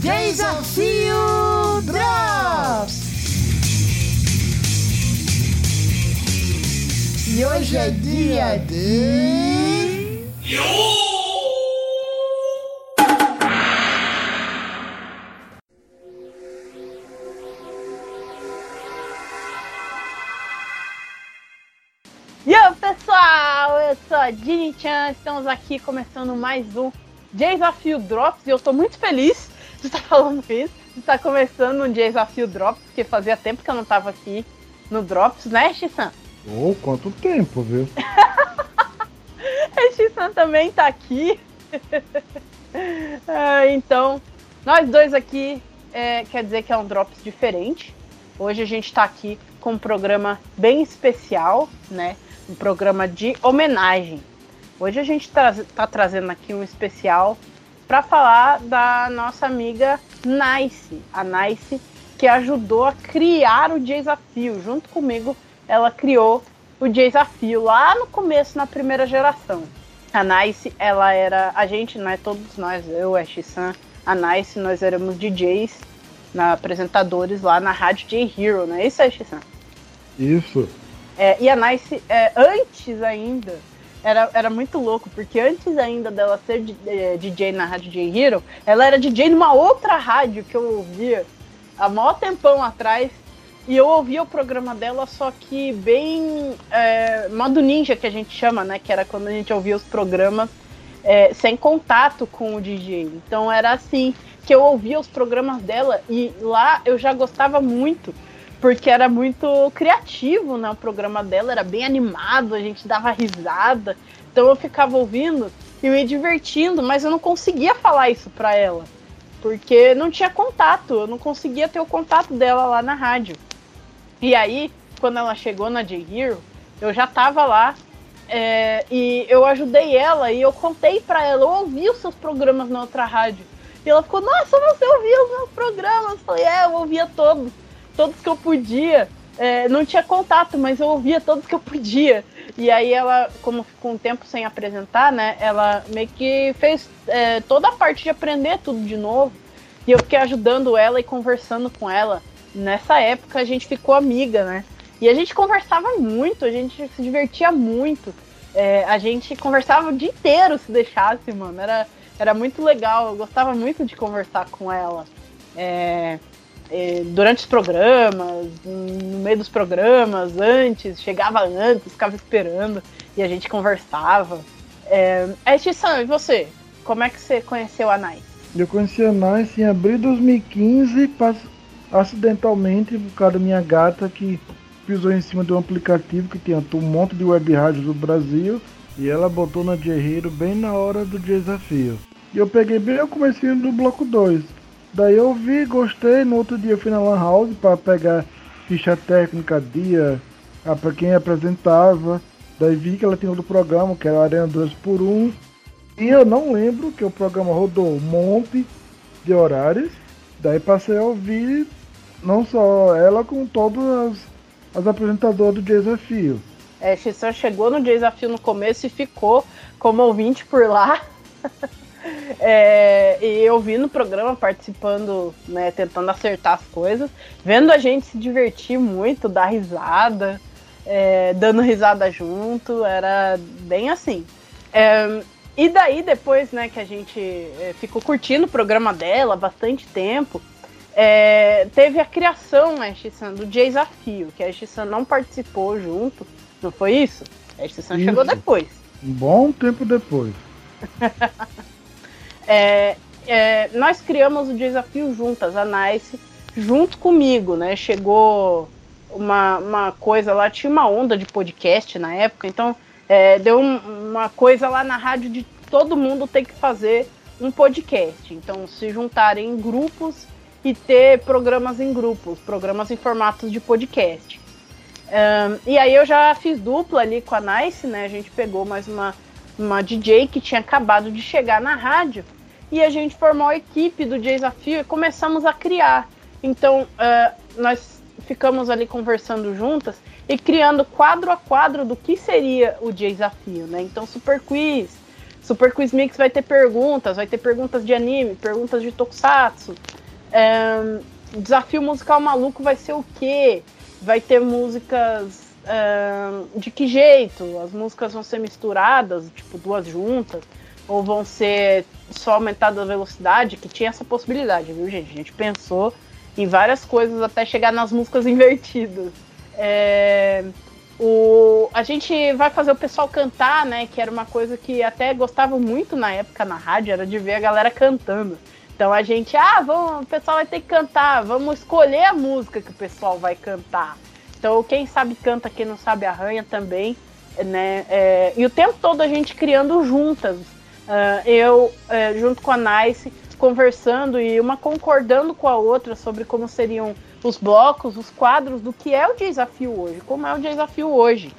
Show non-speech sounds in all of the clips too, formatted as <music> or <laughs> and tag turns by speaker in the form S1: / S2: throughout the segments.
S1: Desafio Drops! E hoje é dia de.
S2: Aí, pessoal, eu sou a Dini Chan, estamos aqui começando mais um Desafio Drops e eu estou muito feliz de <laughs> estar falando isso, estar começando um Desafio Drops, porque fazia tempo que eu não estava aqui no Drops, né, Xissan?
S3: Oh, quanto tempo, viu? <laughs>
S2: a Xissan também está aqui. <laughs> ah, então, nós dois aqui, é, quer dizer que é um Drops diferente. Hoje a gente está aqui com um programa bem especial, né? Um programa de homenagem. Hoje a gente está tá trazendo aqui um especial para falar da nossa amiga Nice, a Nice que ajudou a criar o desafio. Junto comigo, ela criou o desafio lá no começo, na primeira geração. A Nice, ela era a gente, não é todos nós, eu, a X-San, a Nice, nós éramos DJs, na, apresentadores lá na rádio J Hero, não é isso, X-San?
S3: Isso.
S2: É, e a Nice, é, antes ainda, era, era muito louco, porque antes ainda dela ser DJ na rádio J Hero, ela era DJ numa outra rádio que eu ouvia há maior tempão atrás. E eu ouvia o programa dela, só que bem é, modo ninja que a gente chama, né? Que era quando a gente ouvia os programas é, sem contato com o DJ. Então era assim que eu ouvia os programas dela e lá eu já gostava muito porque era muito criativo, né? O programa dela era bem animado, a gente dava risada. Então eu ficava ouvindo e me divertindo, mas eu não conseguia falar isso pra ela. Porque não tinha contato, eu não conseguia ter o contato dela lá na rádio. E aí, quando ela chegou na J-Hero, eu já tava lá é, e eu ajudei ela e eu contei pra ela, eu ouvi os seus programas na outra rádio. E ela ficou, nossa, você ouvia os meus programas? Eu falei, é, eu ouvia todos todos que eu podia. É, não tinha contato, mas eu ouvia todos que eu podia. E aí ela, como ficou um tempo sem apresentar, né? Ela meio que fez é, toda a parte de aprender tudo de novo. E eu fiquei ajudando ela e conversando com ela. Nessa época a gente ficou amiga, né? E a gente conversava muito, a gente se divertia muito. É, a gente conversava o dia inteiro se deixasse, mano. Era, era muito legal, eu gostava muito de conversar com ela. É, é, durante os programas, no meio dos programas, antes, chegava antes, ficava esperando e a gente conversava. É, e você? Como é que você conheceu a Nice?
S3: Eu conheci a Nice em abril de 2015, acidentalmente, por causa da minha gata que pisou em cima de um aplicativo que tinha um monte de web rádios do Brasil e ela botou na Guerreiro bem na hora do desafio. E eu peguei bem o comecinho do bloco 2. Daí eu vi, gostei. No outro dia eu fui na Lan House para pegar ficha técnica, dia, para quem apresentava. Daí vi que ela tinha outro programa, que era Arena 2 por 1. E eu não lembro que o programa rodou um monte de horários. Daí passei a ouvir não só ela, como todas as, as apresentadoras do desafio.
S2: É, Xissan chegou no desafio no começo e ficou como ouvinte por lá. <laughs> É, e eu vi no programa participando, né, tentando acertar as coisas, vendo a gente se divertir muito, dar risada, é, dando risada junto, era bem assim. É, e daí depois, né, que a gente é, ficou curtindo o programa dela bastante tempo, é, teve a criação, né, Xissan, do Desafio, que a Xissan não participou junto, não foi isso? A Xissan chegou depois.
S3: Um bom tempo depois. <laughs>
S2: É, é, nós criamos o desafio juntas, a Nice, junto comigo, né? Chegou uma, uma coisa lá, tinha uma onda de podcast na época, então é, deu um, uma coisa lá na rádio de todo mundo ter que fazer um podcast. Então, se juntarem em grupos e ter programas em grupos, programas em formatos de podcast. Um, e aí eu já fiz dupla ali com a Nice, né? A gente pegou mais uma, uma DJ que tinha acabado de chegar na rádio e a gente formou a equipe do desafio e começamos a criar. Então, uh, nós ficamos ali conversando juntas e criando quadro a quadro do que seria o desafio, né? Então, Super Quiz, Super Quiz Mix vai ter perguntas, vai ter perguntas de anime, perguntas de tokusatsu. É, desafio musical maluco vai ser o quê? Vai ter músicas é, de que jeito? As músicas vão ser misturadas, tipo duas juntas, ou vão ser só aumentada a velocidade? Que tinha essa possibilidade, viu, gente? A gente pensou em várias coisas até chegar nas músicas <laughs> invertidas. É, o, a gente vai fazer o pessoal cantar, né? Que era uma coisa que até gostava muito na época na rádio, era de ver a galera cantando. Então a gente, ah, vamos, o pessoal vai ter que cantar, vamos escolher a música que o pessoal vai cantar. Então quem sabe canta, quem não sabe arranha também, né? É, e o tempo todo a gente criando juntas. Uh, eu, uh, junto com a Nice, conversando e uma concordando com a outra sobre como seriam os blocos, os quadros do que é o desafio hoje, como é o desafio hoje.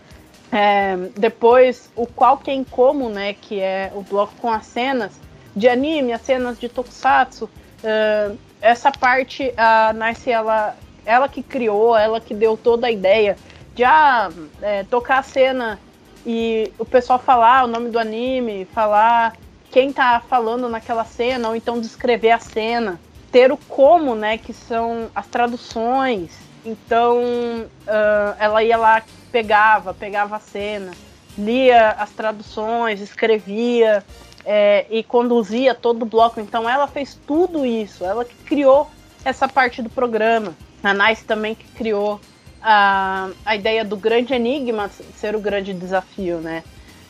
S2: É, depois, o qual, quem, como, né, que é o bloco com as cenas de anime, as cenas de tokusatsu. Uh, essa parte, a Nice, ela, ela que criou, ela que deu toda a ideia de ah, é, tocar a cena e o pessoal falar o nome do anime, falar quem tá falando naquela cena, ou então descrever a cena. Ter o como, né, que são as traduções. Então, uh, ela ia lá, pegava, pegava a cena, lia as traduções, escrevia é, e conduzia todo o bloco. Então, ela fez tudo isso, ela que criou essa parte do programa. A Nice também que criou a, a ideia do grande enigma ser o grande desafio, né?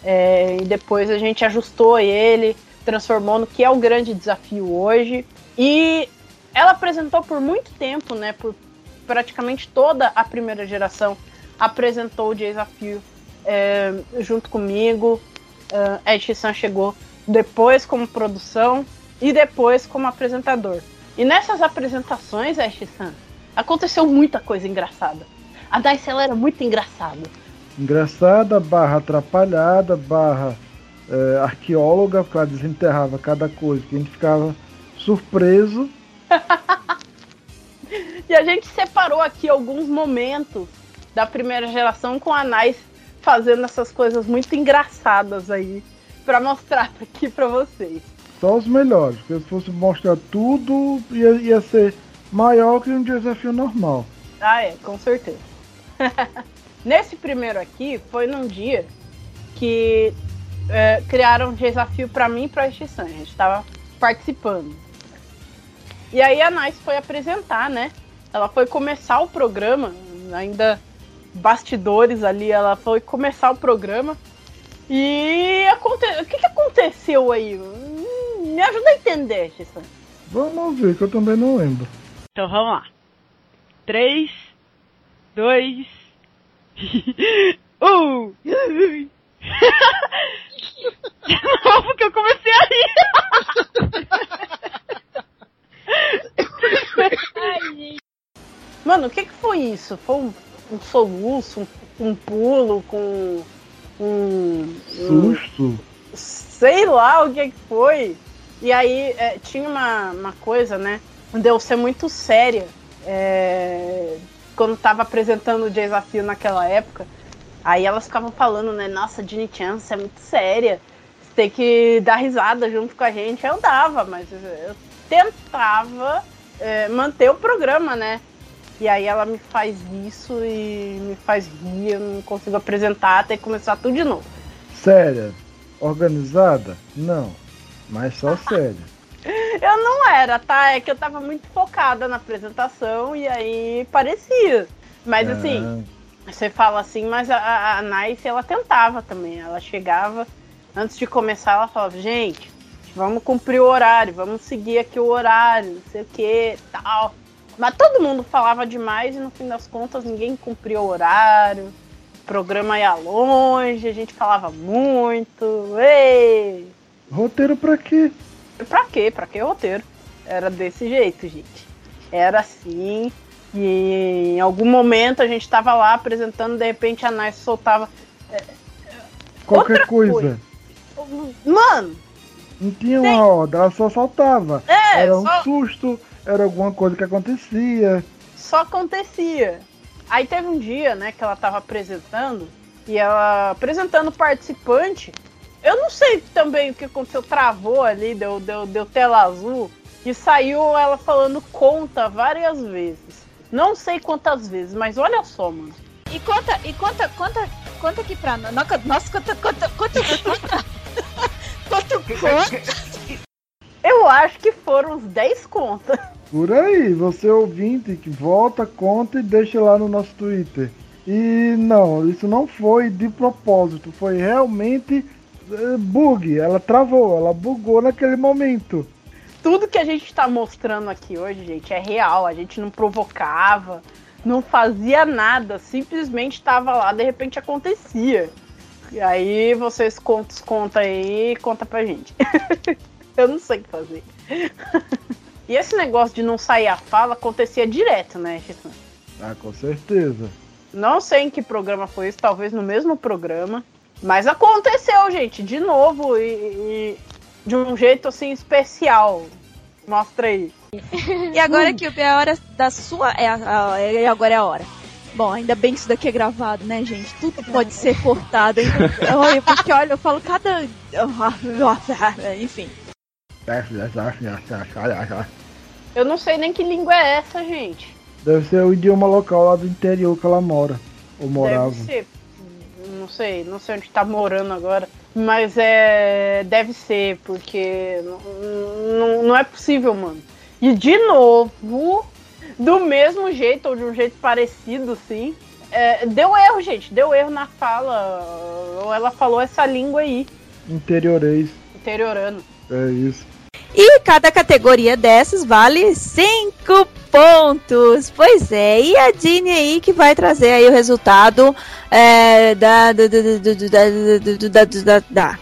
S2: É, e depois a gente ajustou ele, transformou no que é o grande desafio hoje. E ela apresentou por muito tempo, né? Por praticamente toda a primeira geração, apresentou o desafio é, junto comigo. Uh, Ed chegou depois como produção e depois como apresentador. E nessas apresentações, Ed aconteceu muita coisa engraçada. A Dice ela era muito engraçada
S3: engraçada, barra atrapalhada, barra é, arqueóloga, porque ela desenterrava cada coisa, que a gente ficava surpreso. <laughs>
S2: e a gente separou aqui alguns momentos da primeira geração com a Nice fazendo essas coisas muito engraçadas aí para mostrar <laughs> aqui para vocês.
S3: Só os melhores, porque se fosse mostrar tudo, ia, ia ser maior que um desafio normal.
S2: Ah, é, com certeza. <laughs> Nesse primeiro aqui, foi num dia que é, criaram um desafio para mim e pra extinção. A gente estava participando. E aí a Nice foi apresentar, né? Ela foi começar o programa, ainda bastidores ali, ela foi começar o programa. E aconte... o que, que aconteceu aí? Hum, me ajuda a entender, Xissan.
S3: Vamos ver, que eu também não lembro.
S2: Então vamos lá. 3, 2, uh! De novo que eu comecei a rir. Ai, <laughs> Mano, o que, que foi isso? Foi um, um soluço, um, um, pulo com um.
S3: Susto? Um,
S2: sei lá o que, que foi. E aí é, tinha uma, uma coisa, né? De eu ser muito séria. É, quando tava apresentando o desafio naquela época, aí elas ficavam falando, né? Nossa, Ginny Chan, você é muito séria. Você tem que dar risada junto com a gente. Eu dava, mas eu tentava é, manter o programa, né? E aí ela me faz isso e me faz rir, eu não consigo apresentar até começar tudo de novo.
S3: Séria? Organizada? Não. Mas só <laughs> séria.
S2: Eu não era, tá? É que eu tava muito focada na apresentação e aí parecia. Mas ah. assim, você fala assim, mas a, a Nice ela tentava também. Ela chegava, antes de começar, ela falava, gente, vamos cumprir o horário, vamos seguir aqui o horário, não sei o que, tal. Mas todo mundo falava demais e no fim das contas ninguém cumpria o horário. O programa ia longe, a gente falava muito. Ei!
S3: Roteiro pra quê?
S2: Pra quê? Pra que roteiro? Era desse jeito, gente. Era assim. E em algum momento a gente tava lá apresentando, de repente a Nice soltava. É,
S3: Qualquer coisa. coisa.
S2: Mano!
S3: Não tinha uma ordem, ela só soltava. É, era um só... susto, era alguma coisa que acontecia.
S2: Só acontecia. Aí teve um dia, né, que ela tava apresentando, e ela apresentando o participante, Eu não sei também o que aconteceu, travou ali, deu, deu, deu tela azul e saiu ela falando conta várias vezes. Não sei quantas vezes, mas olha só, mano.
S4: E conta, e conta, conta, conta aqui pra nós. Nossa, conta, conta, conta, conta. <laughs> Quanto conta?
S2: Eu acho que foram uns 10 contas.
S3: Por aí, você ouvinte que volta, conta e deixa lá no nosso Twitter. E não, isso não foi de propósito, foi realmente bug. Ela travou, ela bugou naquele momento.
S2: Tudo que a gente está mostrando aqui hoje, gente, é real. A gente não provocava, não fazia nada, simplesmente estava lá, de repente acontecia. E aí vocês contam, conta aí, conta pra gente. <laughs> Eu não sei o que fazer. <laughs> e esse negócio de não sair a fala acontecia direto, né, Chisan?
S3: Ah, com certeza.
S2: Não sei em que programa foi isso, talvez no mesmo programa. Mas aconteceu, gente, de novo e, e de um jeito assim especial. Mostra aí.
S4: e agora que é a hora da sua. É, a, é, agora é a hora. Bom, ainda bem que isso daqui é gravado, né, gente? Tudo pode ser cortado. Olha, porque olha, eu falo cada. <laughs> Enfim.
S2: Eu não sei nem que língua é essa, gente.
S3: Deve ser o idioma local lá do interior que ela mora. Ou morava.
S2: Deve ser. Não sei, não sei onde tá morando agora. Mas é. Deve ser, porque. Não, não é possível, mano. E de novo, do mesmo jeito, ou de um jeito parecido, assim. É, deu erro, gente. Deu erro na fala. Ou ela falou essa língua aí.
S3: Interiorês.
S2: Interiorano.
S3: É isso.
S4: E cada categoria dessas vale 5 pontos. Pois é, e a Dini aí que vai trazer aí o resultado é, da, da, da, da, da, da.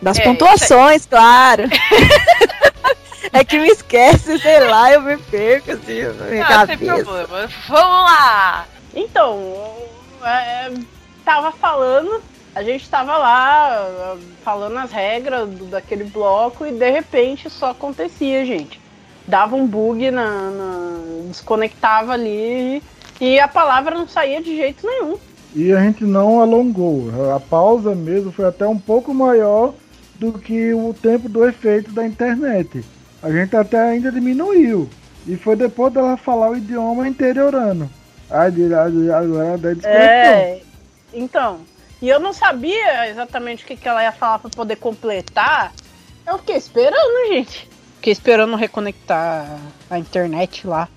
S4: Das é, pontuações, é... claro. <laughs> é que me esquece, sei lá, eu me perco assim Não, cabeça. Sem problema.
S2: Vamos lá! Então, é, tava falando, a gente tava lá falando as regras do, daquele bloco e de repente só acontecia, gente. Dava um bug na, na desconectava ali e a palavra não saía de jeito nenhum.
S3: E a gente não alongou. A pausa mesmo foi até um pouco maior do que o tempo do efeito da internet. A gente até ainda diminuiu. E foi depois dela falar o idioma interiorano. Agora da
S2: É, então. E eu não sabia exatamente o que, que ela ia falar para poder completar. Eu fiquei esperando, gente. Fiquei esperando reconectar a internet lá.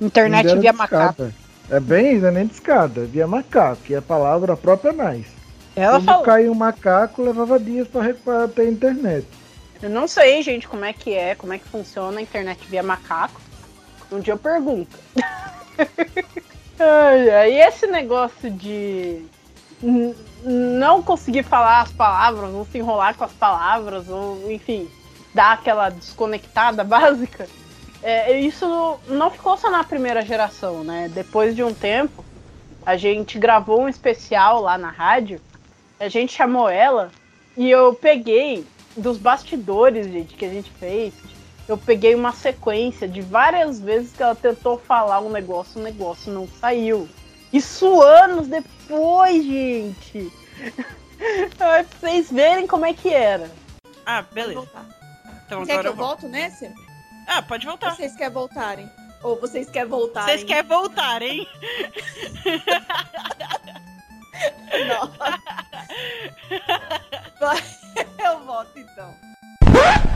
S2: Internet via macaco.
S3: É bem, não é nem discada, via macaco, que é a palavra própria mais.
S2: Ela
S3: Quando
S2: falou.
S3: caiu um macaco, levava dias para recuperar a internet.
S2: Eu não sei, gente, como é que é, como é que funciona a internet via macaco. Um dia eu pergunto. <laughs> Aí esse negócio de não conseguir falar as palavras, ou se enrolar com as palavras, ou enfim, dar aquela desconectada <laughs> básica, é, isso não ficou só na primeira geração, né? Depois de um tempo, a gente gravou um especial lá na rádio a gente chamou ela e eu peguei dos bastidores, gente, que a gente fez. Eu peguei uma sequência de várias vezes que ela tentou falar um negócio, o negócio não saiu. Isso anos depois, gente. <laughs> pra vocês verem como é que era.
S5: Ah, beleza.
S4: Então, Quer que eu, eu volto nesse?
S5: Ah, pode voltar.
S4: Vocês querem voltarem? Ou vocês querem voltarem?
S5: Vocês querem voltarem? <laughs> <laughs>
S4: Eu volto então.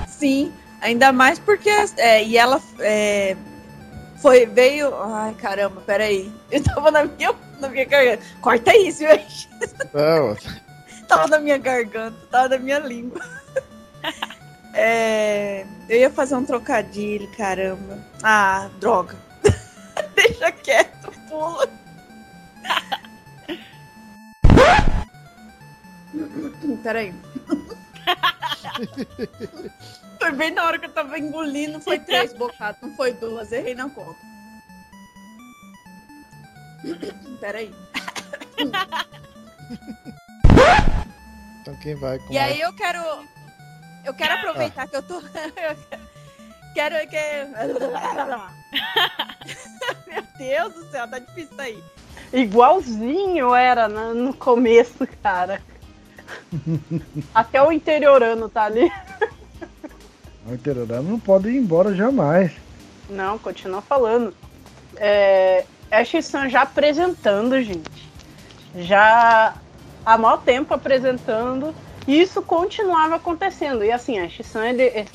S4: Sim, ainda mais porque. É, e ela é, foi, veio. Ai, caramba, peraí. <laughs> Eu tava na minha, na minha garganta. Corta isso. Não. <laughs> tava na minha garganta, tava na minha língua. É, eu ia fazer um trocadilho, caramba. Ah, droga. Deixa quieto, pula. Peraí. foi bem na hora que eu tava engolindo, foi três bocados, não foi duas, errei na conta. Peraí.
S6: Então quem vai com
S4: E aí eu quero. Eu quero aproveitar que eu tô. <laughs> eu quero que. Meu Deus do céu, tá difícil isso aí.
S2: Igualzinho era no começo, cara. <laughs> Até o interiorano tá ali.
S3: O interiorano não pode ir embora jamais.
S2: Não, continua falando. É, a X-Sun já apresentando, gente. Já há maior tempo apresentando. E isso continuava acontecendo. E assim, a X-Sun, ele, é-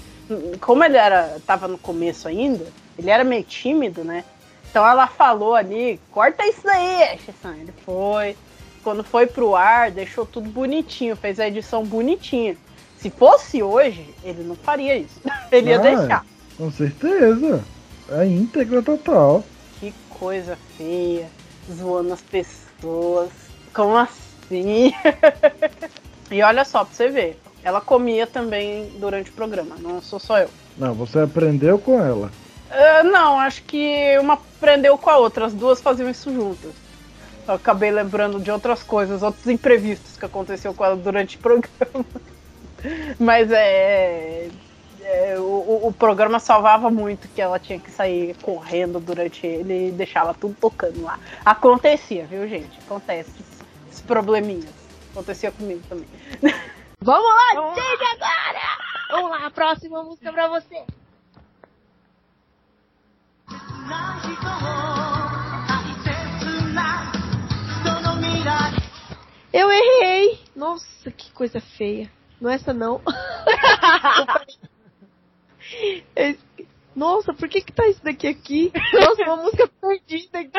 S2: como ele era, tava no começo ainda, ele era meio tímido, né? Então ela falou ali, corta isso daí, X-Sun. Ele foi. Quando foi pro ar, deixou tudo bonitinho, fez a edição bonitinha. Se fosse hoje, ele não faria isso. <laughs> Ele ia
S3: Ah,
S2: deixar.
S3: Com certeza. É íntegra total.
S2: Que coisa feia. Zoando as pessoas. Como assim? <laughs> e olha só, pra você ver. Ela comia também durante o programa, não sou só eu.
S3: Não, você aprendeu com ela.
S2: Ah, não, acho que uma aprendeu com a outra, as duas faziam isso juntas. Eu acabei lembrando de outras coisas, outros imprevistos que aconteceu com ela durante o programa. <laughs> Mas é. é, o, o- o programa salvava muito que ela tinha que sair correndo durante ele e deixava tudo tocando lá. Acontecia, viu, gente? Acontece. Esses probleminhas. Acontecia comigo também. <laughs>
S7: Vamos lá, gente, agora! Vamos lá, a próxima música pra você. Eu errei! Nossa, que coisa feia. Não é essa não. <laughs> Nossa, por que que tá isso daqui aqui? Nossa, uma música perdida aqui.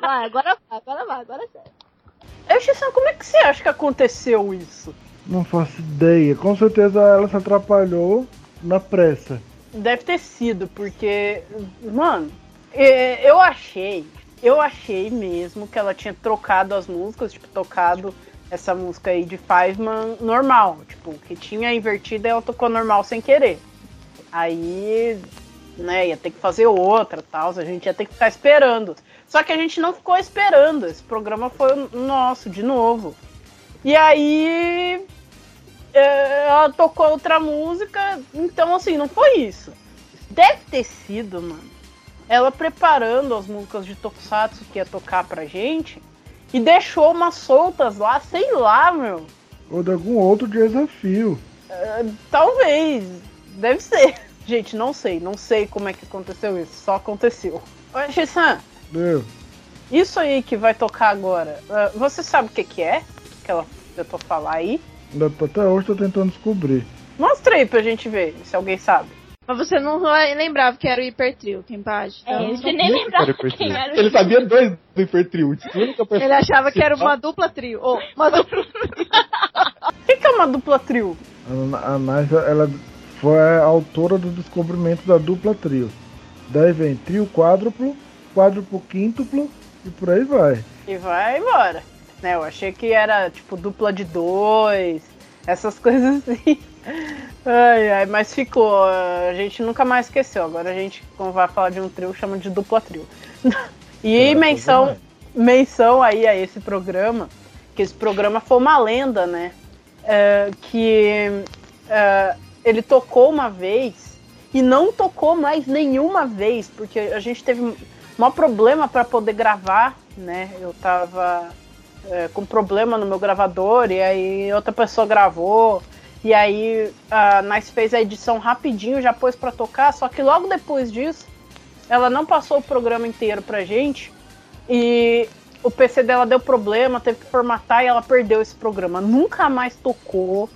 S7: Vai, agora vai, agora vai, agora é sério.
S2: Eu, como é que você acha que aconteceu isso?
S3: Não faço ideia. Com certeza ela se atrapalhou na pressa.
S2: Deve ter sido, porque, mano, é, eu achei, eu achei mesmo que ela tinha trocado as músicas, tipo, tocado essa música aí de Fiveman normal, tipo, que tinha invertido e ela tocou normal sem querer. Aí, né, ia ter que fazer outra tal, a gente ia ter que ficar esperando. Só que a gente não ficou esperando, esse programa foi nosso, de novo. E aí, é, ela tocou outra música, então assim, não foi isso. Deve ter sido, mano. Ela preparando as músicas de Tokusatsu que ia tocar pra gente e deixou umas soltas lá, sei lá, meu.
S3: Ou de algum outro desafio.
S2: É, talvez. Deve ser. <laughs> Gente, não sei. Não sei como é que aconteceu isso. Só aconteceu. Oi, Shissan,
S3: Deu.
S2: isso aí que vai tocar agora, ah, você sabe o que, que é? Que ela tentou falar aí?
S3: Até hoje tô tentando descobrir.
S2: Mostra aí pra gente ver, se alguém sabe.
S7: Mas você não lembrava que era o hipertrio, quem pode?
S8: É,
S7: Então,
S8: você nem lembrava
S6: Era
S8: quem era o
S6: Ele sabia dois do Hipertrio.
S7: Ele achava que era uma dupla trio. Ou uma dupla... <laughs>
S2: O que, que é uma dupla trio?
S3: A, a Nice, ela foi a autora do descobrimento da dupla trio. Daí vem trio quádruplo, quádruplo quíntuplo e por aí vai.
S2: E vai embora. Né, eu achei que era tipo dupla de dois, essas coisas assim. Ai, ai, mas ficou. A gente nunca mais esqueceu. Agora a gente, quando vai falar de um trio, chama de dupla trio. <laughs> E
S3: É,
S2: menção,
S3: também.
S2: menção aí a esse programa, que esse programa foi uma lenda, né? É, que é, ele tocou uma vez e não tocou mais nenhuma vez, porque a gente teve um maior problema para poder gravar, né? Eu tava é, com problema no meu gravador e aí outra pessoa gravou. E aí a Nice fez a edição rapidinho, já pôs para tocar, só que logo depois disso ela não passou o programa inteiro pra gente e o PC dela deu problema, teve que formatar e ela perdeu esse programa. Nunca mais tocou.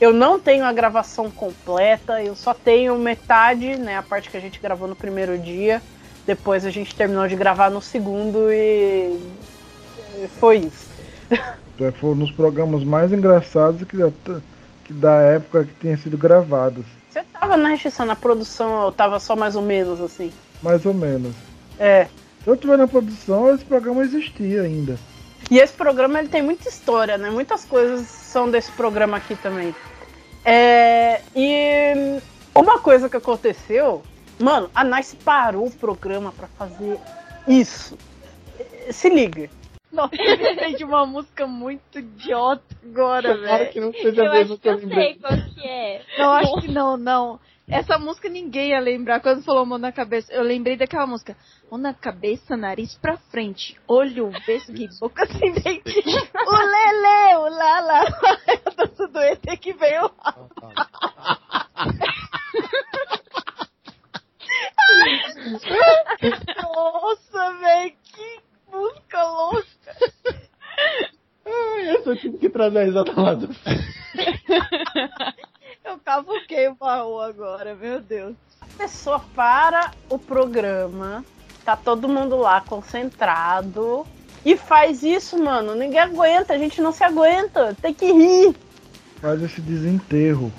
S2: Eu não tenho a gravação completa, eu só tenho metade, né? A parte que a gente gravou no primeiro dia. Depois a gente terminou de gravar no segundo e foi isso.
S3: Então, Foi um dos programas mais engraçados que da, época que tinha sido gravados.
S2: Você tava na restrição, na produção, eu tava só mais ou menos assim.
S3: Mais ou menos.
S2: É.
S3: Se eu estiver na produção, esse programa existia ainda.
S2: E esse programa ele tem muita história, né? Muitas coisas são desse programa aqui também. É, e uma coisa que aconteceu, mano, a Nice parou o programa pra fazer isso. Se liga.
S7: Nossa, eu lembrei de uma música muito idiota agora, velho.
S6: que não seja
S8: Eu
S6: mesma
S8: acho
S6: que
S8: que
S6: eu
S8: eu sei qual que é.
S7: Não, acho que não, não. Essa música ninguém ia lembrar quando falou mão na cabeça. Eu lembrei daquela música. Mão na cabeça, nariz pra frente. Olho, vesgo e boca sem dente. O lele, o lala. A dança do ET que veio lá. <laughs> <laughs> Nossa, velho, que música louca.
S6: Ai, essa eu tive que trazer a risada lá do
S7: Eu cavuquei o baú agora, meu Deus.
S2: A pessoa para o programa, tá todo mundo lá concentrado e faz isso, mano. Ninguém aguenta, a gente não se aguenta, tem que rir.
S3: Faz esse desenterro.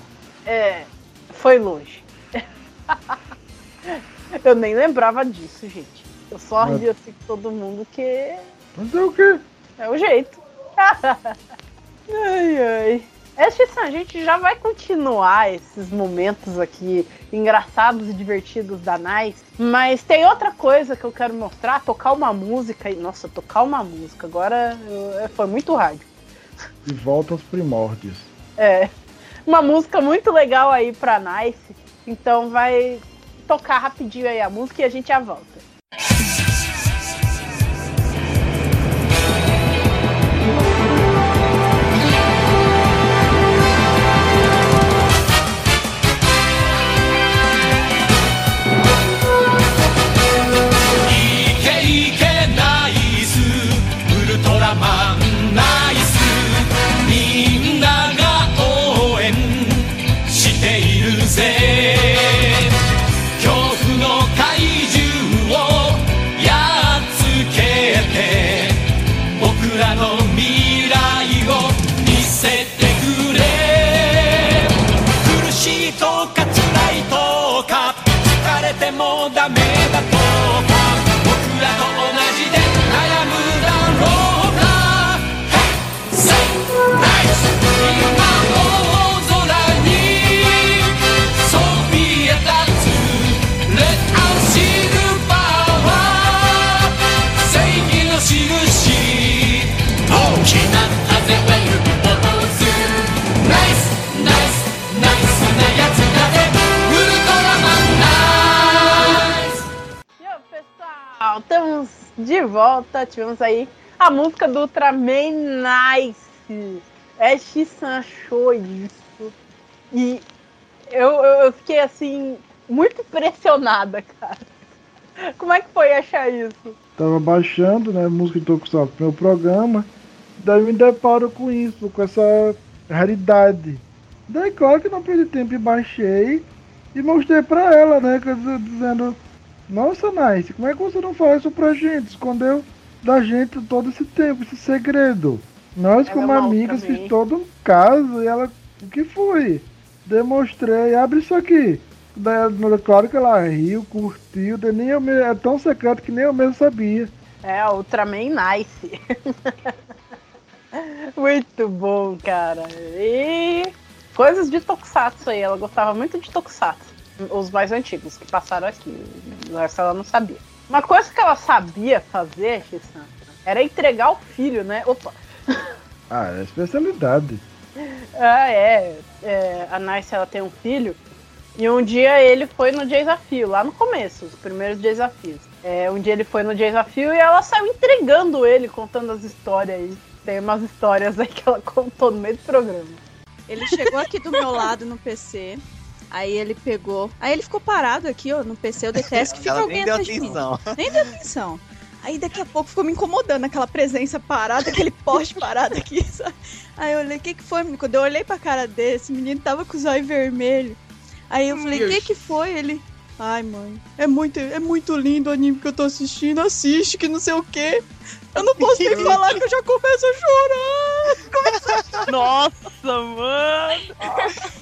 S2: É, foi longe. <laughs> Eu nem lembrava disso, gente. Eu só
S3: Mas-
S2: ri assim com todo mundo que
S3: Mas é o quê?
S2: é o jeito. <laughs> ai, ai. Essa a gente já vai continuar esses momentos aqui engraçados e divertidos da Nice, mas tem outra coisa que eu quero mostrar, tocar uma música e nossa, tocar uma música. Agora eu- foi muito rádio.
S3: De volta aos primórdios.
S2: É. Uma música muito legal aí pra Nice. Então vai tocar rapidinho aí a música e a gente já volta. Yeah. <laughs> volta. Tivemos aí a música do Ultraman Nice. Ash San achou isso. E eu, eu, fiquei assim, muito impressionada, cara. Como é que foi achar isso?
S3: Tava baixando, né, música de Tokusatsu pro meu programa. Daí me deparo com isso, com essa raridade. Daí claro que não perdi tempo e baixei e mostrei pra ela, né, dizendo, nossa Nice, como é que você não faz isso pra gente? Escondeu da gente todo esse tempo, esse segredo. Nós
S2: Ela
S3: como
S2: é uma
S3: amigas fiz todo um caso e ela. O que foi? Demonstrei, abre isso aqui. Daí, claro que ela riu, curtiu, daí nem eu me- é tão secreto que nem eu mesmo sabia.
S2: É, Ultraman Nice. <laughs> muito bom, cara. E coisas de Tokusatsu aí. Ela gostava muito de Tokusatsu. Os mais antigos que passaram aqui. Essa ela não sabia. Uma coisa que ela sabia fazer, Shissan, era entregar o filho, né? Opa!
S3: Ah, é especialidade. <laughs>
S2: Ah, é. é, A Nice ela tem um filho. E um dia ele foi no desafio, lá no começo, os primeiros desafios. É, um dia ele foi no desafio e ela saiu entregando ele, contando as histórias aí. Tem umas histórias aí que ela <laughs> contou no meio do programa.
S4: Ele chegou aqui do meu lado no PC. Aí ele pegou. Aí ele ficou parado aqui, ó, no PC. Eu detesto que fica
S9: Ela
S4: alguém
S9: nem deu
S4: de
S9: atenção.
S4: Nem deu atenção. Aí daqui a pouco ficou me incomodando aquela presença parada, aquele <laughs> poste parado aqui, sabe? Aí eu olhei, o que que foi? Quando eu olhei pra cara desse, o menino tava com os olhos vermelhos. Aí eu falei, o que que foi? Ele, ai mãe, é muito, é muito lindo o anime que eu tô assistindo, assiste, que não sei o quê. Eu não posso nem <laughs> falar que eu já começo a chorar. <laughs>
S5: Nossa, mano.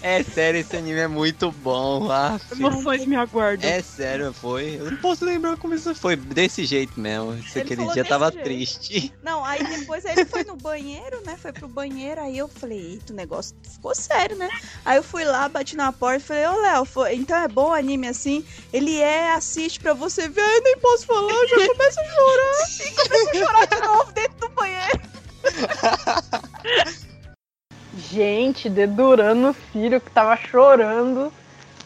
S8: É sério, esse anime é muito bom. Ah.
S5: Emoções me aguardam.
S8: É sério, foi. Eu não posso lembrar como isso foi. Desse jeito mesmo. Esse
S4: Ele
S8: aquele dia tava
S4: jeito.
S8: triste.
S4: Não, aí depois ele foi no banheiro, né? Foi pro banheiro, aí eu falei, eita, o negócio ficou sério, né? Aí eu fui lá, bati na porta e falei, ô Léo, foi- então é bom o anime assim? Ele é, assiste pra você ver, Ai, nem posso falar, eu já começo a chorar. E <laughs> começo a chorar de novo dentro do banheiro.
S2: Gente, dedurando o filho que tava chorando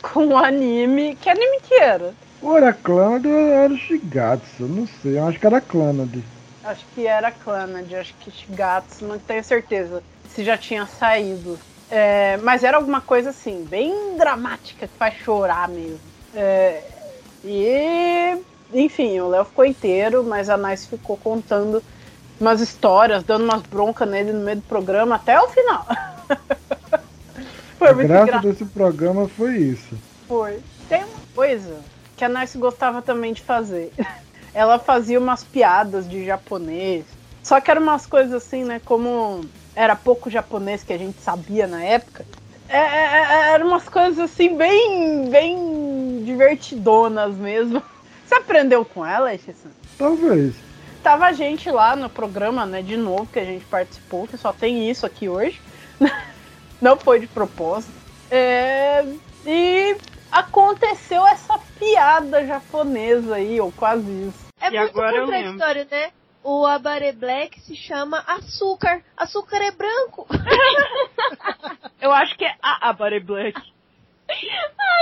S2: com o anime. Que anime que era?
S3: Ou era Clanad ou era Shigatsu, não sei, eu acho que era Clanad.
S2: Acho que era Clannad, acho que Shigatsu, não tenho certeza se já tinha saído. É, mas era alguma coisa assim, bem dramática, que faz chorar mesmo. É, e, enfim, o Léo ficou inteiro, mas a Nice ficou contando umas histórias, dando umas broncas nele no meio do programa até o final. <laughs> Foi
S3: A
S2: muito
S3: graça desse programa foi isso.
S2: Foi. Tem uma coisa que a Nice gostava também de fazer. <laughs> Ela fazia umas piadas de japonês. Só que eram umas coisas assim, né? Como era pouco japonês que a gente sabia na época. É, é, é, eram umas coisas assim, bem, bem divertidonas mesmo. <laughs> Você aprendeu com ela, Eshissan?
S3: Talvez.
S2: Tava a gente lá no programa, né, de novo, que a gente participou, que só tem isso aqui hoje. <laughs> Não foi de propósito. É, e aconteceu essa piada japonesa aí, ou quase isso.
S7: É
S5: E
S7: muito contraditório, né? O Abare Black se chama açúcar. Açúcar é branco. <laughs>
S5: Eu acho que é a Abare Black.
S9: Ai,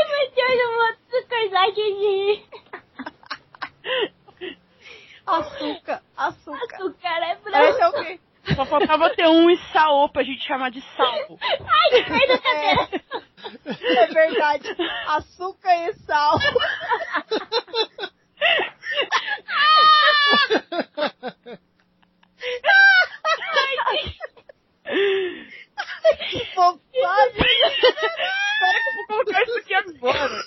S9: meu Deus, eu vou açúcar de <laughs>
S7: Açúcar, açúcar.
S9: Açúcar é
S7: Esse
S9: branco.
S7: é o quê?
S5: Só faltava ter um Isaô pra gente chamar de sal.
S9: Ai, sai da cadeira.
S7: É verdade. Açúcar e sal. <laughs> Que bobagem.
S5: Espera que eu vou colocar isso aqui agora.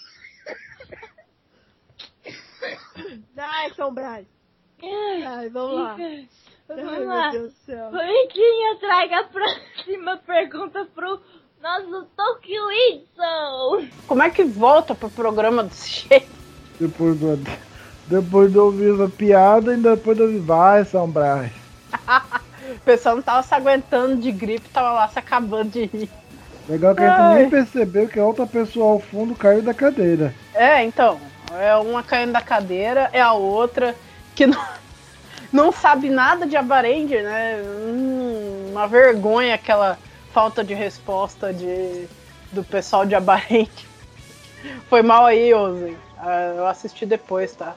S7: Ai, São Brás. Ai, vamos lá. Ai,
S9: Vamos
S7: meu
S9: lá.
S7: Deus do céu.
S9: Riquinha, traga a próxima pergunta pro nosso Tokyo Itsu.
S2: Como é que volta pro programa desse <laughs> jeito?
S3: Depois do. Depois de ouvir essa piada e depois de ouvir vai, São Brás. <laughs>
S2: O pessoal não tava se aguentando de gripe, tava lá se acabando de rir.
S3: Legal que a gente
S2: Ai.
S3: nem percebeu que a outra pessoa ao fundo caiu da cadeira.
S2: É, então, é uma caindo da cadeira, é a outra que não, <laughs> não sabe nada de Abaranger, né? Hum, uma vergonha aquela falta de resposta de, do pessoal de Abaranger. Foi mal aí, Ozen. Ah, eu assisti depois, tá?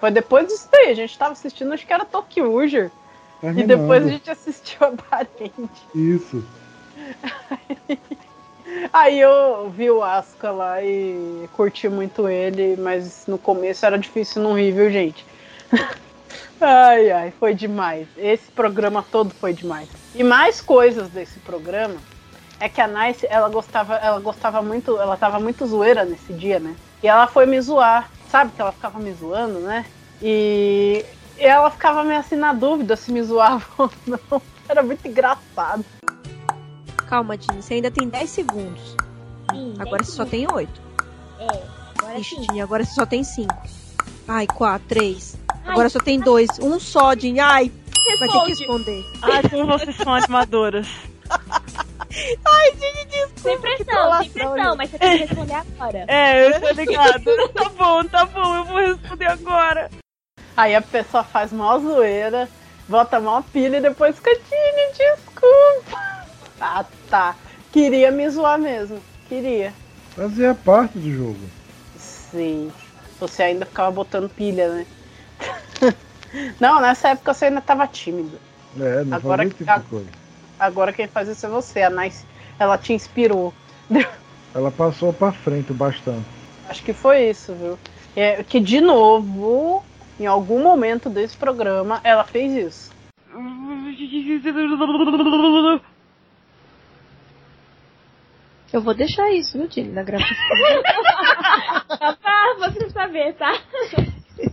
S2: Foi depois disso daí, a gente tava assistindo, acho que era Tokyuger. E
S3: Terminando.
S2: depois a gente assistiu Abaranger.
S3: Isso. <laughs>
S2: Aí eu vi o Asuka lá e curti muito ele, mas no começo era difícil não rir, viu, gente? <laughs> ai, ai, foi demais. Esse programa todo foi demais. E mais coisas desse programa é que a Nice, ela gostava, ela gostava muito, ela tava muito zoeira nesse dia, né? E ela foi me zoar, sabe que ela ficava me zoando, né? E ela ficava meio assim na dúvida se me zoava <laughs> ou não. Era muito engraçado.
S4: Calma, Dini, você ainda tem 10 segundos.
S9: Sim,
S4: Agora você só tem 8.
S9: É, agora
S4: Ixi. Dini, agora você só tem 5. Ai, 4, 3. Agora só tem 2. Um só, Dini. Ai, vai ter que responder.
S5: Ai, como vocês <laughs> são animadoras.
S4: Ai, Dini, desculpa.
S9: Sem pressão, sem pressão,
S4: gente.
S9: mas você tem que responder agora.
S5: É, eu tô ligado. <laughs> tá bom, tá bom, eu vou responder agora.
S2: Aí a pessoa faz mó zoeira, bota mó pilha e depois fica, Tini, desculpa. Ah, tá. Queria me zoar mesmo. Queria.
S3: Fazia parte do jogo.
S2: Sim. Você ainda ficava botando pilha, né? <laughs> Não, nessa época você ainda tava tímido.
S3: É, não
S2: Agora
S3: esse
S2: que-
S3: tipo de coisa.
S2: Agora quem faz isso é você. A Nice, ela te inspirou. <laughs>
S3: Ela passou pra frente bastante.
S2: Acho que foi isso, viu? É, que de novo, em algum momento desse programa, ela fez isso.
S7: Eu vou deixar isso, viu, Dini, na gravação.
S9: Pra <laughs> você saber, tá?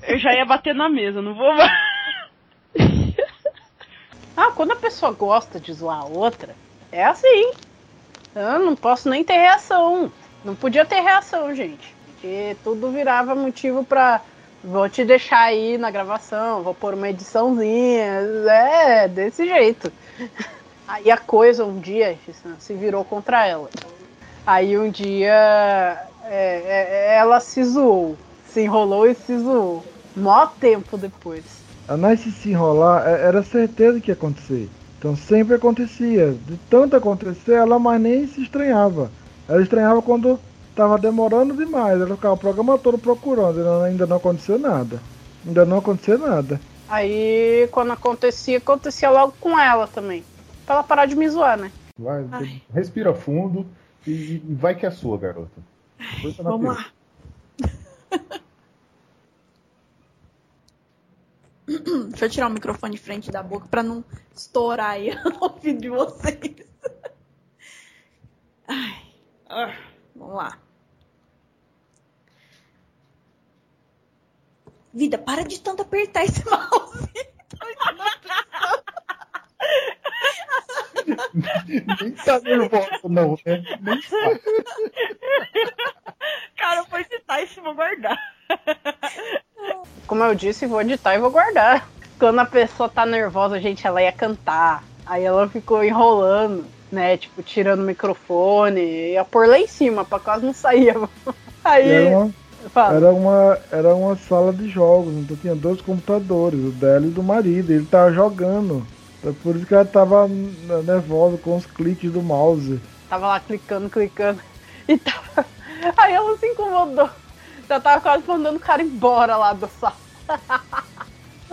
S5: Eu já ia bater na mesa, não vou mais.
S2: Ah, quando a pessoa gosta de zoar a outra, é assim. Eu não posso nem ter reação. Não podia ter reação, gente. Porque tudo virava motivo pra. Vou te deixar aí na gravação, vou pôr uma ediçãozinha. É, desse jeito. <laughs> Aí a coisa um dia se virou contra ela. Aí um dia é, é, ela se zoou. Se enrolou e se zoou. Mó tempo depois.
S3: A Nice se enrolar é- era certeza que ia acontecer. Então sempre acontecia. De tanto acontecer, ela mais nem se estranhava. Ela estranhava quando tava demorando demais. Ela ficava o programa todo procurando. e Ainda não aconteceu nada. Ainda não aconteceu nada.
S2: Aí quando acontecia, acontecia logo com ela também. Pra ela parar de me zoar, né?
S10: Vai,
S4: Ai.
S10: respira fundo e, vai que é sua, garota.
S4: Vamos lá. <clears throat> Deixa eu tirar o microfone de frente da boca pra não estourar aí <laughs> no ouvido de vocês. Ai. Ah, Vamos lá. Vida, para de tanto apertar esse <laughs> mouse. <laughs>
S10: Nem tá nervosa, não, né? Nem tá.
S5: Cara, foi citar e vou guardar. <laughs>
S2: Como eu disse, vou editar e vou guardar. Quando a pessoa tá nervosa, gente, ela ia cantar. Aí ela ficou enrolando, né? Tipo, tirando o microfone. Ia pôr lá em cima, pra quase não sair. <laughs> Aí.
S3: Era uma, era, uma, era uma sala de jogos. Então tinha dois computadores, o dela e do marido. Ele tava jogando. É por isso que ela tava nervosa com os cliques do mouse.
S2: Tava lá clicando, clicando. <laughs> E tava. Aí ela se incomodou. Já tava quase mandando o cara embora lá do sala. <laughs>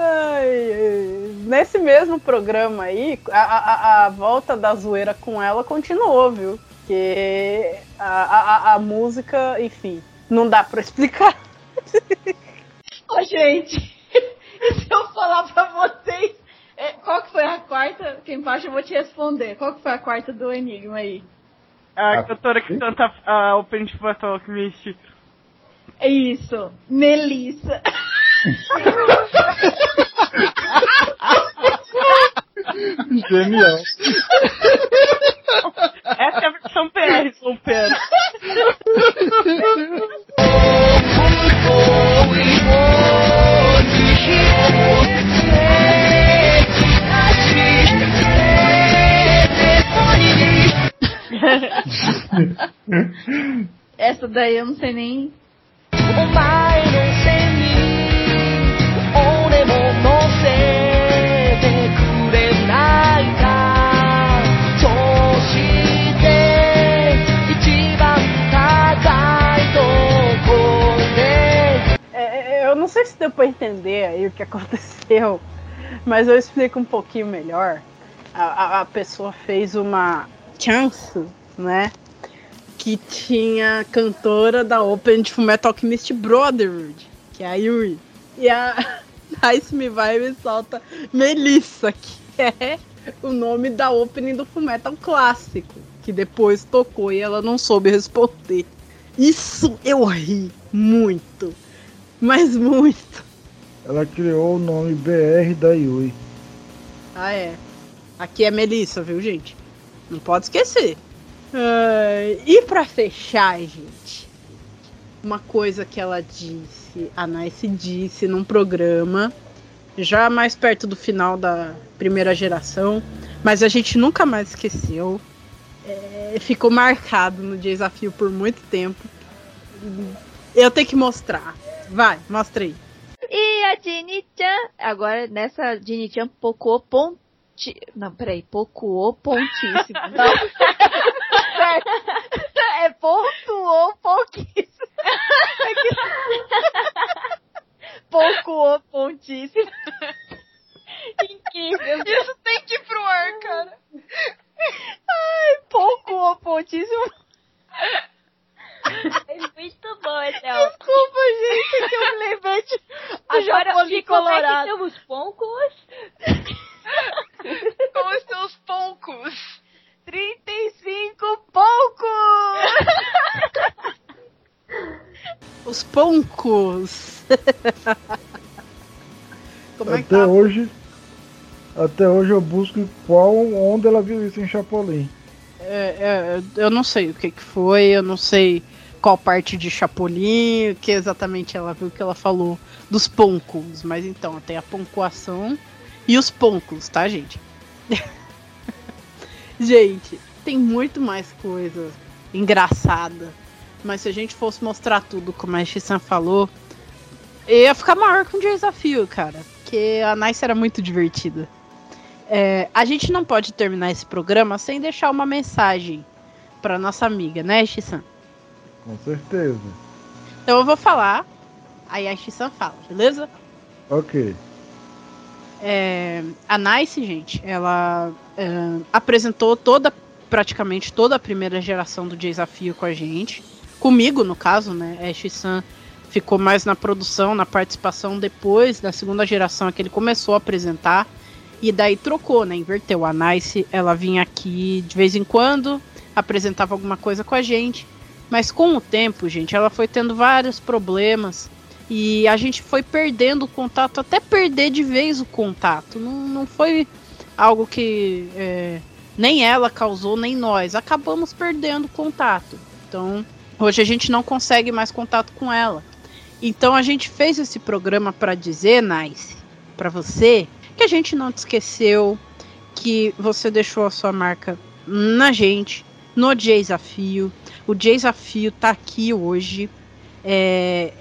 S2: Ai, ai. Nesse mesmo programa aí, a, a- a volta da zoeira com ela continuou, viu? Porque a, a, a- música, enfim, não dá pra explicar.
S7: Ô, gente, <laughs> e se eu falar pra vocês é, qual que foi a quarta? Quem embaixo eu vou te responder. Qual que foi a quarta do Enigma aí?
S5: A
S10: Ah,
S5: cantora que canta a Open de Full Alchemist.
S7: É isso, Melissa. <laughs>
S3: Genial.
S5: Essa é a versão PR, São Pedro.
S7: Essa daí eu não sei nem.
S2: Deu pra entender aí o que <laughs> aconteceu, mas eu explico um pouquinho melhor. A, a- a pessoa fez uma chance, né? Que tinha cantora da Open de Fullmetal Alchemist Brotherhood, que é a Yui. E a <laughs> Nice Me Vai me solta Melissa, que é o nome da opening do Fullmetal clássico, que depois tocou e ela não soube responder. Isso eu ri muito, mas muito.
S3: Ela criou o nome BR da Yui.
S2: Ah, é. Aqui é Melissa, viu, gente? Não pode esquecer. Ai, e pra fechar, gente, uma coisa que ela disse, a Nice disse num programa, já mais perto do final da primeira geração, mas a gente nunca mais esqueceu. É, ficou marcado no desafio por muito tempo. Eu tenho que mostrar. Vai, mostra aí.
S7: E a Ginny-chan, agora nessa Ginny-chan pocou ponti... Não, peraí, pocuou pontíssimo. Não. <laughs> é pontuou pouquíssimo. É. Pocuou pontíssimo. Incrível. Isso tem que ir pro ar, cara. Ai, pocuou pontíssimo.
S9: É muito bom áudio.
S7: Desculpa, gente, que eu me lembrei de...
S9: Agora, e como é que
S7: colorado.
S9: temos poucos?
S7: Com os seus poucos. 35 poucos!
S2: Os poncos. <laughs> Como é que
S3: Até
S2: tá?
S3: hoje, Até hoje eu busco qual onde ela viu isso em Chapolin.
S2: É, é, eu não sei o que, que foi, eu não sei qual parte de Chapolin, o que exatamente ela viu que ela falou dos pônculos. Mas então, tem a pontuação e os pônculos, tá, gente? <laughs> gente, tem muito mais coisa engraçada. Mas se a gente fosse mostrar tudo, como a Shissan falou, ia ficar maior que um desafio, cara. Porque a Nice era muito divertida. É, a gente não pode terminar esse programa sem deixar uma mensagem para nossa amiga, né, Shissan?
S3: Com certeza.
S2: Então eu vou falar, aí a Shissan fala, beleza?
S3: Ok.
S2: É, a Nice, gente, ela é, apresentou toda, praticamente toda a primeira geração do desafio com a gente. Comigo, no caso, né? A Shissan ficou mais na produção, na participação depois da segunda geração que ele começou a apresentar. E daí trocou, né? Inverteu. A Nice, ela vinha aqui de vez em quando, apresentava alguma coisa com a gente. Mas com o tempo, gente, ela foi tendo vários problemas. E a gente foi perdendo o contato, até perder de vez o contato. Não, não foi algo que é, nem ela causou, nem nós. Acabamos perdendo o contato. Então, hoje a gente não consegue mais contato com ela. Então a gente fez esse programa para dizer, Nice, para você, que a gente não te esqueceu, que você deixou a sua marca na gente, no desafio. O desafio tá aqui hoje. É,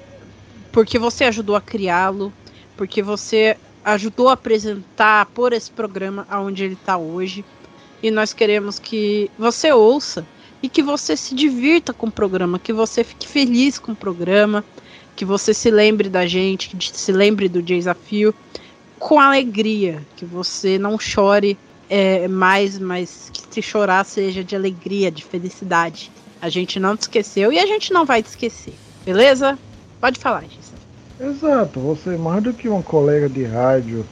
S2: porque você ajudou a criá-lo, porque você ajudou a apresentar, por esse programa aonde ele está hoje. E nós queremos que você ouça e que você se divirta com o programa, que você fique feliz com o programa, que você se lembre da gente, que se lembre do desafio com alegria, que você não chore é, mais, mas que se chorar seja de alegria, de felicidade. A gente não te esqueceu e a gente não vai te esquecer, beleza? Pode falar, Gis.
S3: Exato, você mais do que uma colega de rádio,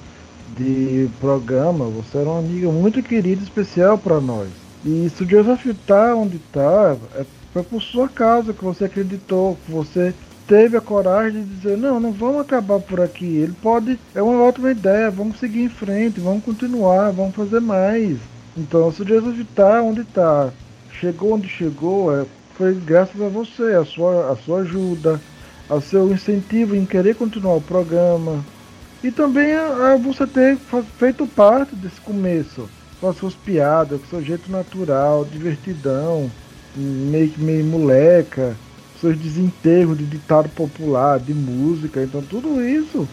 S3: de programa, você era uma amiga muito querida, especial para nós. E se o tá onde tá, é, foi por sua causa que você acreditou, que você teve a coragem de dizer, não, não vamos acabar por aqui. Ele pode, é uma ótima ideia, vamos seguir em frente, vamos continuar, vamos fazer mais. Então, se o desafio tá onde tá, chegou onde chegou, é, foi graças a você, a sua, a sua ajuda, ao seu incentivo em querer continuar o programa e também a, a você ter feito parte desse começo com as suas piadas, com seu jeito natural, divertidão, meio, meio moleca, seus desenterros de ditado popular, de música, então tudo isso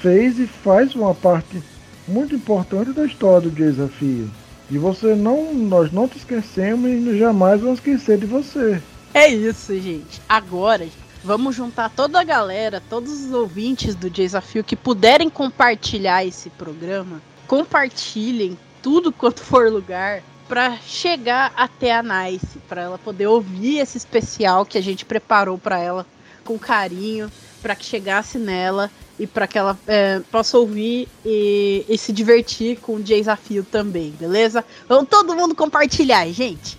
S3: fez e faz uma parte muito importante da história do desafio. E você não, nós não te esquecemos e jamais vamos esquecer de você.
S2: É isso, gente. Agora, Vamos juntar toda a galera, todos os ouvintes do desafio que puderem compartilhar esse programa. Compartilhem tudo quanto for lugar para chegar até a Nice, para ela poder ouvir esse especial que a gente preparou para ela com carinho, para que chegasse nela e para que ela é, possa ouvir e, e, se divertir com o desafio também, beleza? Vamos todo mundo compartilhar, gente.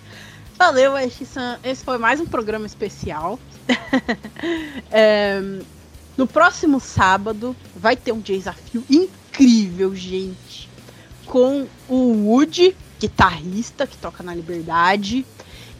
S2: Valeu, Esse foi mais um programa especial. <laughs> é, no próximo sábado vai ter um desafio incrível, gente. Com o Woody, guitarrista que toca na Liberdade.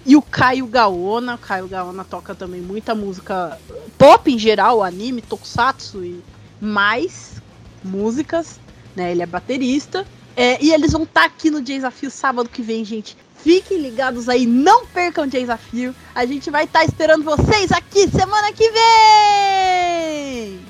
S2: E o Caio Gaona. O Caio Gaona toca também muita música pop em geral, anime, tokusatsu e mais músicas. Né? Ele é baterista. É, e eles vão estar tá aqui no desafio sábado que vem, gente. Fiquem ligados aí, não percam o desafio. A gente vai estar tá esperando vocês aqui semana que vem!